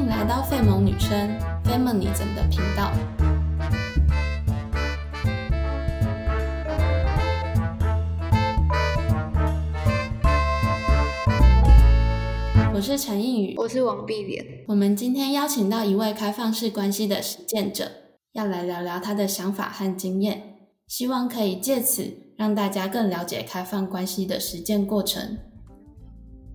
迎来到费蒙女生 Feminism 的频道。我是陈映宇，我是王碧莲。我们今天邀请到一位开放式关系的实践者，要来聊聊他的想法和经验，希望可以借此让大家更了解开放关系的实践过程。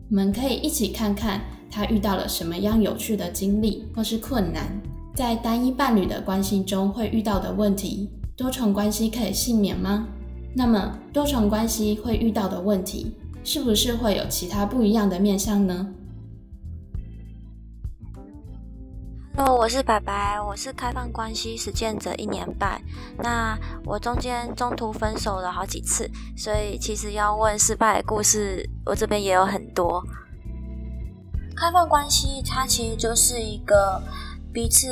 我们可以一起看看他遇到了什么样有趣的经历或是困难，在单一伴侣的关系中会遇到的问题。多重关系可以幸免吗？那么多重关系会遇到的问题，是不是会有其他不一样的面向呢？哦我是白白，我是开放关系实践者一年半。那我中间中途分手了好几次，所以其实要问失败的故事，我这边也有很多。开放关系它其实就是一个彼此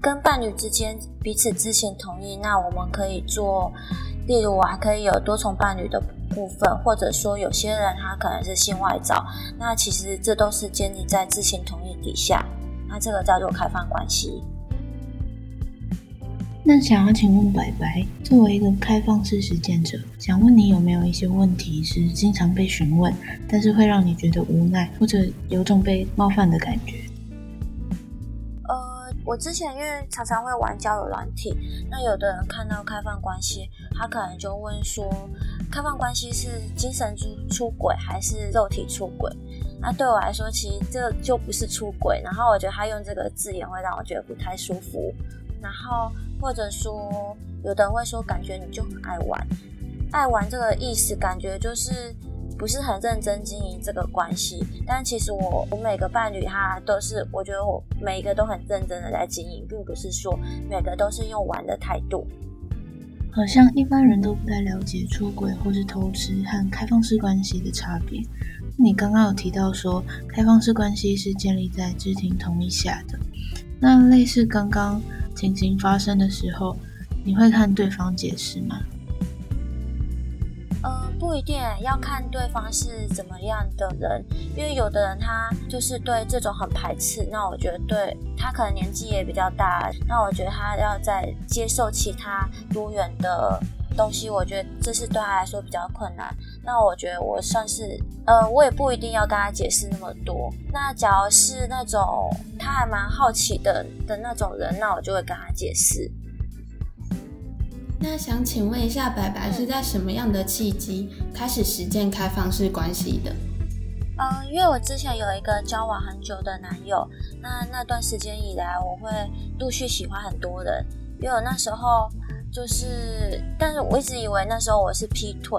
跟伴侣之间彼此知情同意，那我们可以做，例如我还可以有多重伴侣的部分，或者说有些人他可能是性外找，那其实这都是建立在知情同意底下。那这个叫做开放关系。那想要请问白白，作为一个开放式实践者，想问你有没有一些问题是经常被询问，但是会让你觉得无奈，或者有种被冒犯的感觉？呃，我之前因为常常会玩交友软体，那有的人看到开放关系，他可能就问说，开放关系是精神出出轨还是肉体出轨？那对我来说，其实这就不是出轨。然后我觉得他用这个字眼会让我觉得不太舒服。然后或者说，有的人会说，感觉你就很爱玩，爱玩这个意思，感觉就是不是很认真经营这个关系。但其实我我每个伴侣他都是，我觉得我每一个都很认真的在经营，并不是说每个都是用玩的态度。好像一般人都不太了解出轨或是偷吃和开放式关系的差别。你刚刚有提到说，开放式关系是建立在知情同意下的。那类似刚刚情形发生的时候，你会看对方解释吗？呃，不一定要看对方是怎么样的人，因为有的人他就是对这种很排斥。那我觉得对他可能年纪也比较大，那我觉得他要在接受其他多元的东西，我觉得这是对他来说比较困难。那我觉得我算是，呃，我也不一定要跟他解释那么多。那假如是那种他还蛮好奇的的那种人，那我就会跟他解释。那想请问一下，白白是在什么样的契机开始实践开放式关系的？嗯，因为我之前有一个交往很久的男友，那那段时间以来，我会陆续喜欢很多人，因为我那时候就是，但是我一直以为那时候我是劈腿。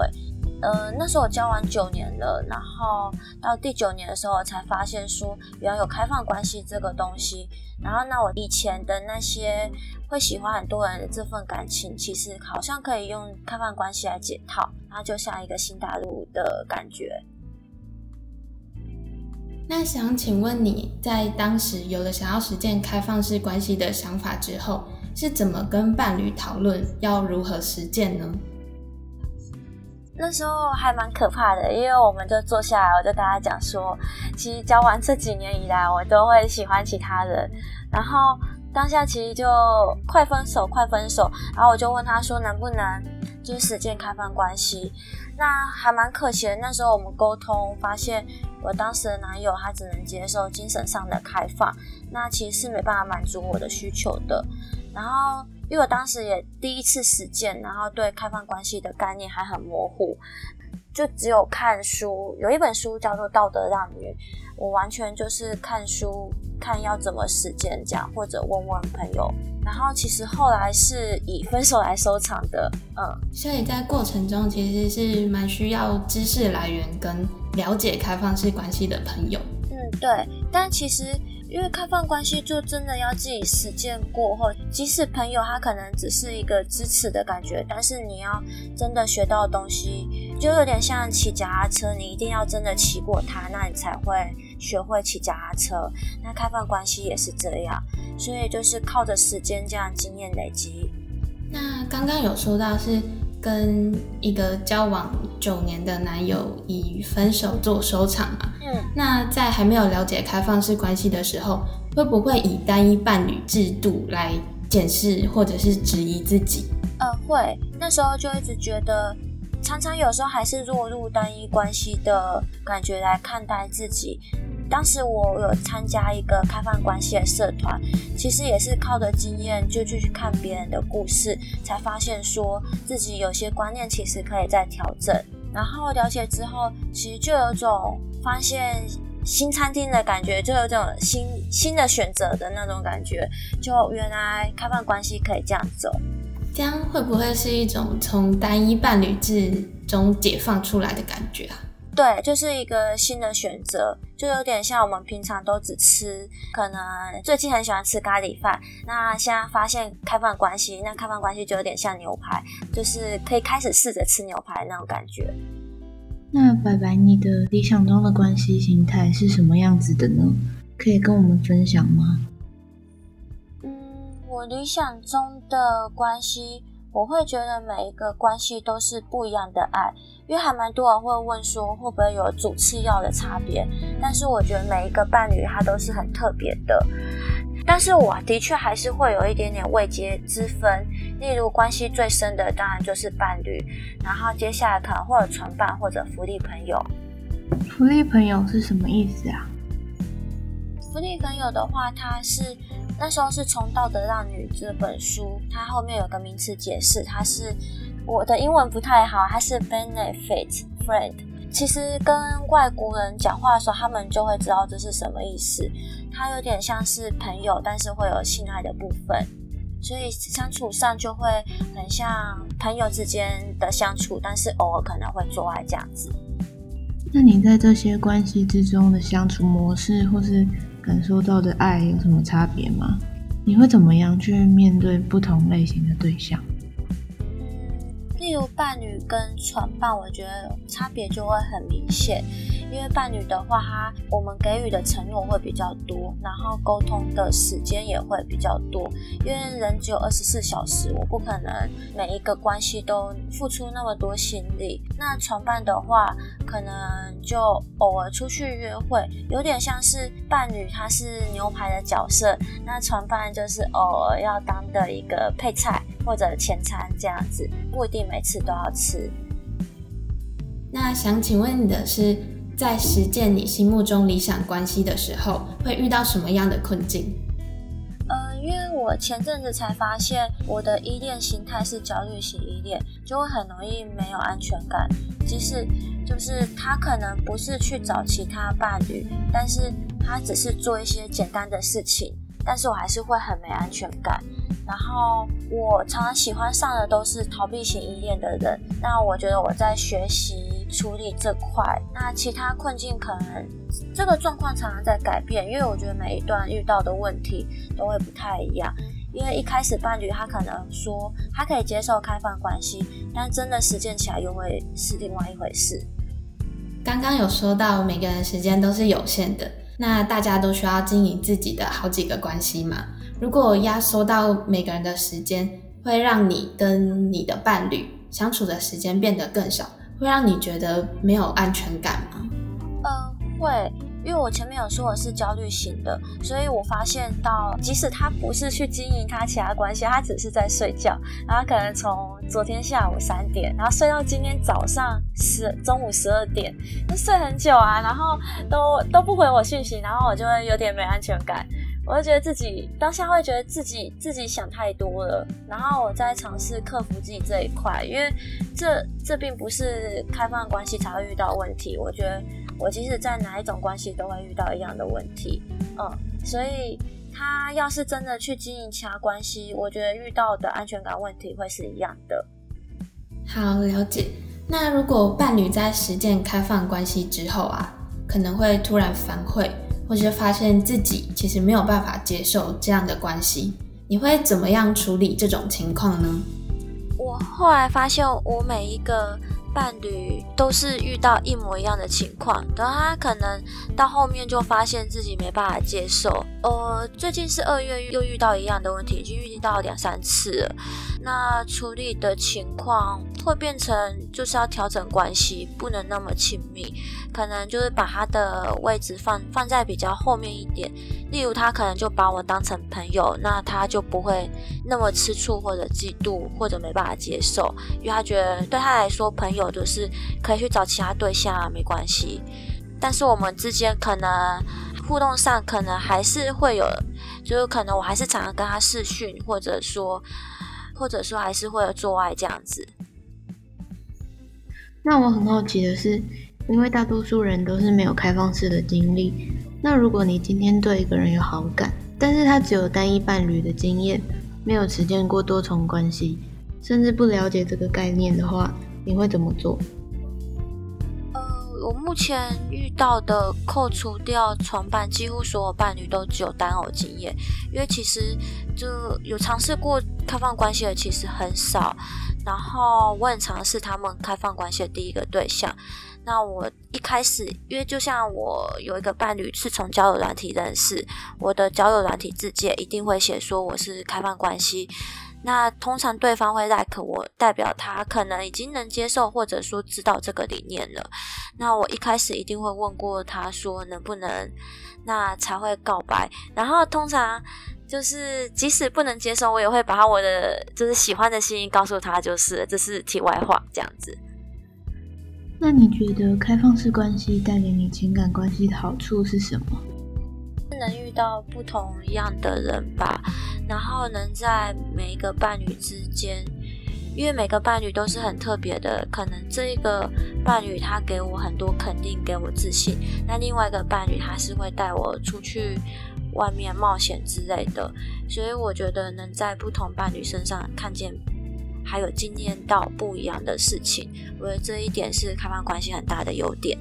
呃，那时候我交往九年了，然后到第九年的时候，我才发现说原来有开放关系这个东西。然后，那我以前的那些会喜欢很多人的这份感情，其实好像可以用开放关系来解套，然后就像一个新大陆的感觉。那想请问你在当时有了想要实践开放式关系的想法之后，是怎么跟伴侣讨论要如何实践呢？那时候还蛮可怕的，因为我们就坐下来，我就跟他讲说，其实交往这几年以来，我都会喜欢其他人，然后当下其实就快分手，快分手，然后我就问他说，能不能就是实践开放关系？那还蛮可惜的，那时候我们沟通发现，我当时的男友他只能接受精神上的开放，那其实是没办法满足我的需求的，然后。因为我当时也第一次实践，然后对开放关系的概念还很模糊，就只有看书，有一本书叫做《道德让女》，我完全就是看书，看要怎么实践这样，或者问问朋友。然后其实后来是以分手来收场的，嗯。所以在过程中其实是蛮需要知识来源跟了解开放式关系的朋友。嗯，对。但其实。因为开放关系就真的要自己实践过后，即使朋友他可能只是一个支持的感觉，但是你要真的学到的东西，就有点像骑脚踏车，你一定要真的骑过它，那你才会学会骑脚踏车。那开放关系也是这样，所以就是靠着时间这样经验累积。那刚刚有说到是跟一个交往九年的男友以分手做收场嘛？嗯，那在还没有了解开放式关系的时候，会不会以单一伴侣制度来检视或者是质疑自己？呃，会。那时候就一直觉得，常常有时候还是落入单一关系的感觉来看待自己。当时我有参加一个开放关系的社团，其实也是靠着经验，就去看别人的故事，才发现说自己有些观念其实可以再调整。然后了解之后，其实就有种发现新餐厅的感觉，就有种新新的选择的那种感觉。就原来开放关系可以这样走，这样会不会是一种从单一伴侣制中解放出来的感觉啊？对，就是一个新的选择，就有点像我们平常都只吃，可能最近很喜欢吃咖喱饭，那现在发现开放关系，那开放关系就有点像牛排，就是可以开始试着吃牛排那种感觉。那白白，你的理想中的关系形态是什么样子的呢？可以跟我们分享吗？嗯，我理想中的关系。我会觉得每一个关系都是不一样的爱，因为还蛮多人会问说会不会有主次要的差别，但是我觉得每一个伴侣他都是很特别的，但是我的确还是会有一点点未接之分，例如关系最深的当然就是伴侣，然后接下来可能会有传伴或者福利朋友。福利朋友是什么意思啊？福利朋友的话，它是。那时候是从《道德让女》这本书，它后面有个名词解释，它是我的英文不太好，它是 benefit friend。其实跟外国人讲话的时候，他们就会知道这是什么意思。它有点像是朋友，但是会有性爱的部分，所以相处上就会很像朋友之间的相处，但是偶尔可能会做爱这样子。那你在这些关系之中的相处模式，或是？感受到的爱有什么差别吗？你会怎么样去面对不同类型的对象？例如伴侣跟床伴，我觉得差别就会很明显。因为伴侣的话，他我们给予的承诺会比较多，然后沟通的时间也会比较多。因为人只有二十四小时，我不可能每一个关系都付出那么多心力。那床伴的话，可能就偶尔出去约会，有点像是伴侣他是牛排的角色，那床伴就是偶尔要当的一个配菜。或者前餐这样子，不一定每次都要吃。那想请问你的是，在实践你心目中理想关系的时候，会遇到什么样的困境？呃，因为我前阵子才发现，我的依恋心态是焦虑型依恋，就会很容易没有安全感。即使就是他可能不是去找其他伴侣，但是他只是做一些简单的事情，但是我还是会很没安全感。然后我常常喜欢上的都是逃避型依恋的人，那我觉得我在学习处理这块，那其他困境可能这个状况常常在改变，因为我觉得每一段遇到的问题都会不太一样。因为一开始伴侣他可能说他可以接受开放关系，但真的实践起来又会是另外一回事。刚刚有说到每个人时间都是有限的，那大家都需要经营自己的好几个关系嘛？如果压缩到每个人的时间，会让你跟你的伴侣相处的时间变得更少，会让你觉得没有安全感吗？嗯，会，因为我前面有说我是焦虑型的，所以我发现到，即使他不是去经营他其他关系，他只是在睡觉，然后可能从昨天下午三点，然后睡到今天早上十中午十二点，那睡很久啊，然后都都不回我讯息，然后我就会有点没安全感。我就觉得自己当下会觉得自己自己想太多了，然后我在尝试克服自己这一块，因为这这并不是开放关系才会遇到问题。我觉得我即使在哪一种关系都会遇到一样的问题，嗯，所以他要是真的去经营其他关系，我觉得遇到的安全感问题会是一样的。好，了解。那如果伴侣在实践开放关系之后啊，可能会突然反悔。或是发现自己其实没有办法接受这样的关系，你会怎么样处理这种情况呢？我后来发现，我每一个伴侣都是遇到一模一样的情况，然后他可能到后面就发现自己没办法接受。呃，最近是二月又遇到一样的问题，已经遇到两三次了。那处理的情况会变成就是要调整关系，不能那么亲密，可能就是把他的位置放放在比较后面一点。例如他可能就把我当成朋友，那他就不会那么吃醋或者嫉妒或者没办法接受，因为他觉得对他来说朋友就是可以去找其他对象啊没关系。但是我们之间可能互动上可能还是会有，就是可能我还是常常跟他视讯，或者说。或者说还是会有做爱这样子。那我很好奇的是，因为大多数人都是没有开放式的经历。那如果你今天对一个人有好感，但是他只有单一伴侣的经验，没有实践过多重关系，甚至不了解这个概念的话，你会怎么做？呃我目前遇到的，扣除掉床伴，几乎所有伴侣都只有单偶经验。因为其实就有尝试过开放关系的，其实很少。然后我很尝试他们开放关系的第一个对象。那我一开始，因为就像我有一个伴侣是从交友软体认识，我的交友软体字界一定会写说我是开放关系。那通常对方会 like 我，代表他可能已经能接受，或者说知道这个理念了。那我一开始一定会问过他说能不能，那才会告白。然后通常就是即使不能接受，我也会把我的就是喜欢的心意告诉他，就是这是题外话这样子。那你觉得开放式关系带给你情感关系的好处是什么？能遇到不同样的人吧，然后能在每一个伴侣之间，因为每个伴侣都是很特别的，可能这一个伴侣他给我很多肯定，给我自信，那另外一个伴侣他是会带我出去外面冒险之类的，所以我觉得能在不同伴侣身上看见，还有经验到不一样的事情，我觉得这一点是开放关系很大的优点。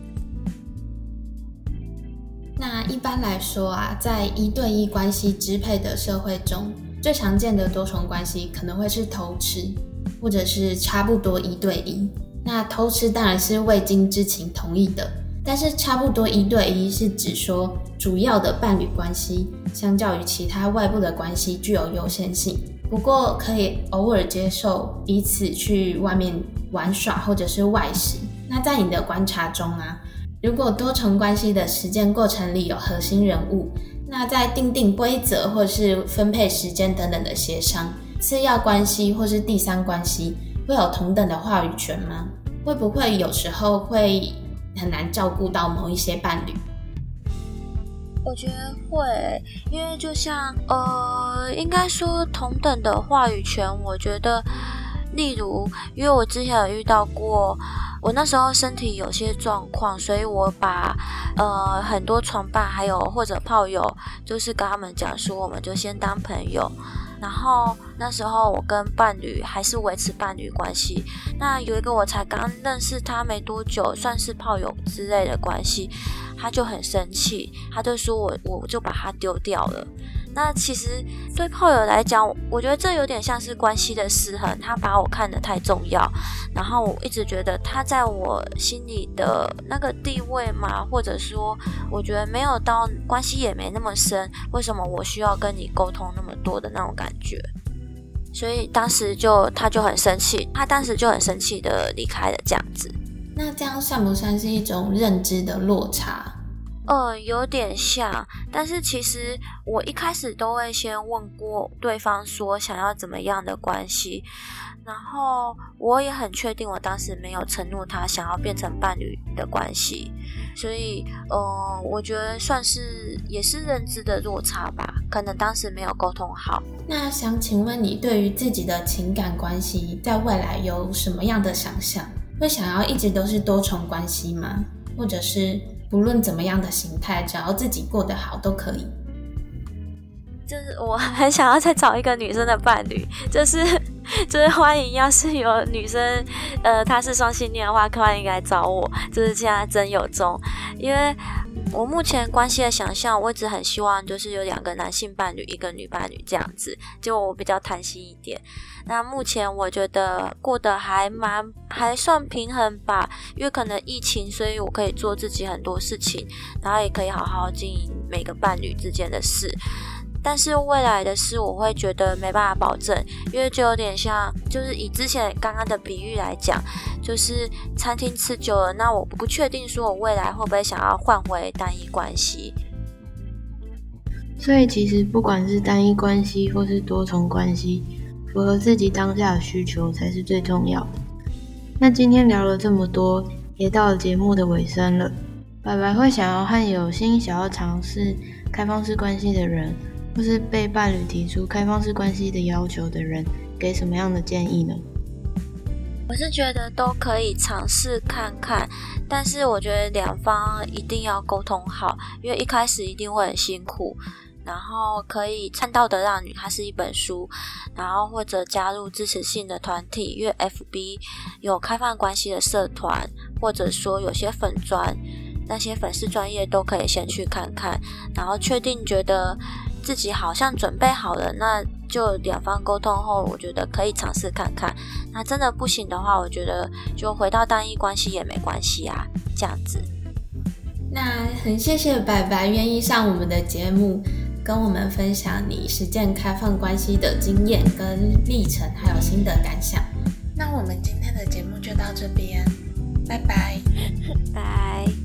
那一般来说啊，在一对一关系支配的社会中，最常见的多重关系可能会是偷吃，或者是差不多一对一。那偷吃当然是未经知情同意的，但是差不多一对一是指说主要的伴侣关系相较于其他外部的关系具有优先性，不过可以偶尔接受彼此去外面玩耍或者是外食。那在你的观察中啊？如果多重关系的实践过程里有核心人物，那在定定规则或是分配时间等等的协商，次要关系或是第三关系会有同等的话语权吗？会不会有时候会很难照顾到某一些伴侣？我觉得会，因为就像呃，应该说同等的话语权，我觉得，例如，因为我之前有遇到过。我那时候身体有些状况，所以我把呃很多床伴还有或者炮友，就是跟他们讲说，我们就先当朋友。然后那时候我跟伴侣还是维持伴侣关系。那有一个我才刚认识他没多久，算是炮友之类的关系，他就很生气，他就说我我就把他丢掉了。那其实对炮友来讲，我觉得这有点像是关系的失衡。他把我看得太重要，然后我一直觉得他在我心里的那个地位嘛，或者说我觉得没有到关系也没那么深，为什么我需要跟你沟通那么多的那种感觉？所以当时就他就很生气，他当时就很生气的离开了这样子。那这样算不算是一种认知的落差？呃，有点像，但是其实我一开始都会先问过对方说想要怎么样的关系，然后我也很确定我当时没有承诺他想要变成伴侣的关系，所以呃，我觉得算是也是认知的落差吧，可能当时没有沟通好。那想请问你对于自己的情感关系在未来有什么样的想象？会想要一直都是多重关系吗？或者是？不论怎么样的形态，只要自己过得好都可以。就是我很想要再找一个女生的伴侣，就是 就是欢迎，要是有女生，呃，她是双性恋的话，欢迎来找我。就是现在真有中，因为我目前关系的想象，我一直很希望就是有两个男性伴侣，一个女伴侣这样子，就我比较贪心一点。那目前我觉得过得还蛮还算平衡吧，因为可能疫情，所以我可以做自己很多事情，然后也可以好好经营每个伴侣之间的事。但是未来的事，我会觉得没办法保证，因为就有点像，就是以之前刚刚的比喻来讲，就是餐厅吃久了，那我不确定说我未来会不会想要换回单一关系。所以其实不管是单一关系或是多重关系，符合自己当下的需求才是最重要的。那今天聊了这么多，也到了节目的尾声了。白白会想要和有心想要尝试开放式关系的人。或是被伴侣提出开放式关系的要求的人，给什么样的建议呢？我是觉得都可以尝试看看，但是我觉得两方一定要沟通好，因为一开始一定会很辛苦。然后可以看到的让女，它是一本书，然后或者加入支持性的团体，因为 FB 有开放关系的社团，或者说有些粉专，那些粉丝专业都可以先去看看，然后确定觉得。自己好像准备好了，那就两方沟通后，我觉得可以尝试看看。那真的不行的话，我觉得就回到单一关系也没关系啊，这样子。那很谢谢白白愿意上我们的节目，跟我们分享你实践开放关系的经验跟历程，还有新的感想。那我们今天的节目就到这边，拜拜，拜。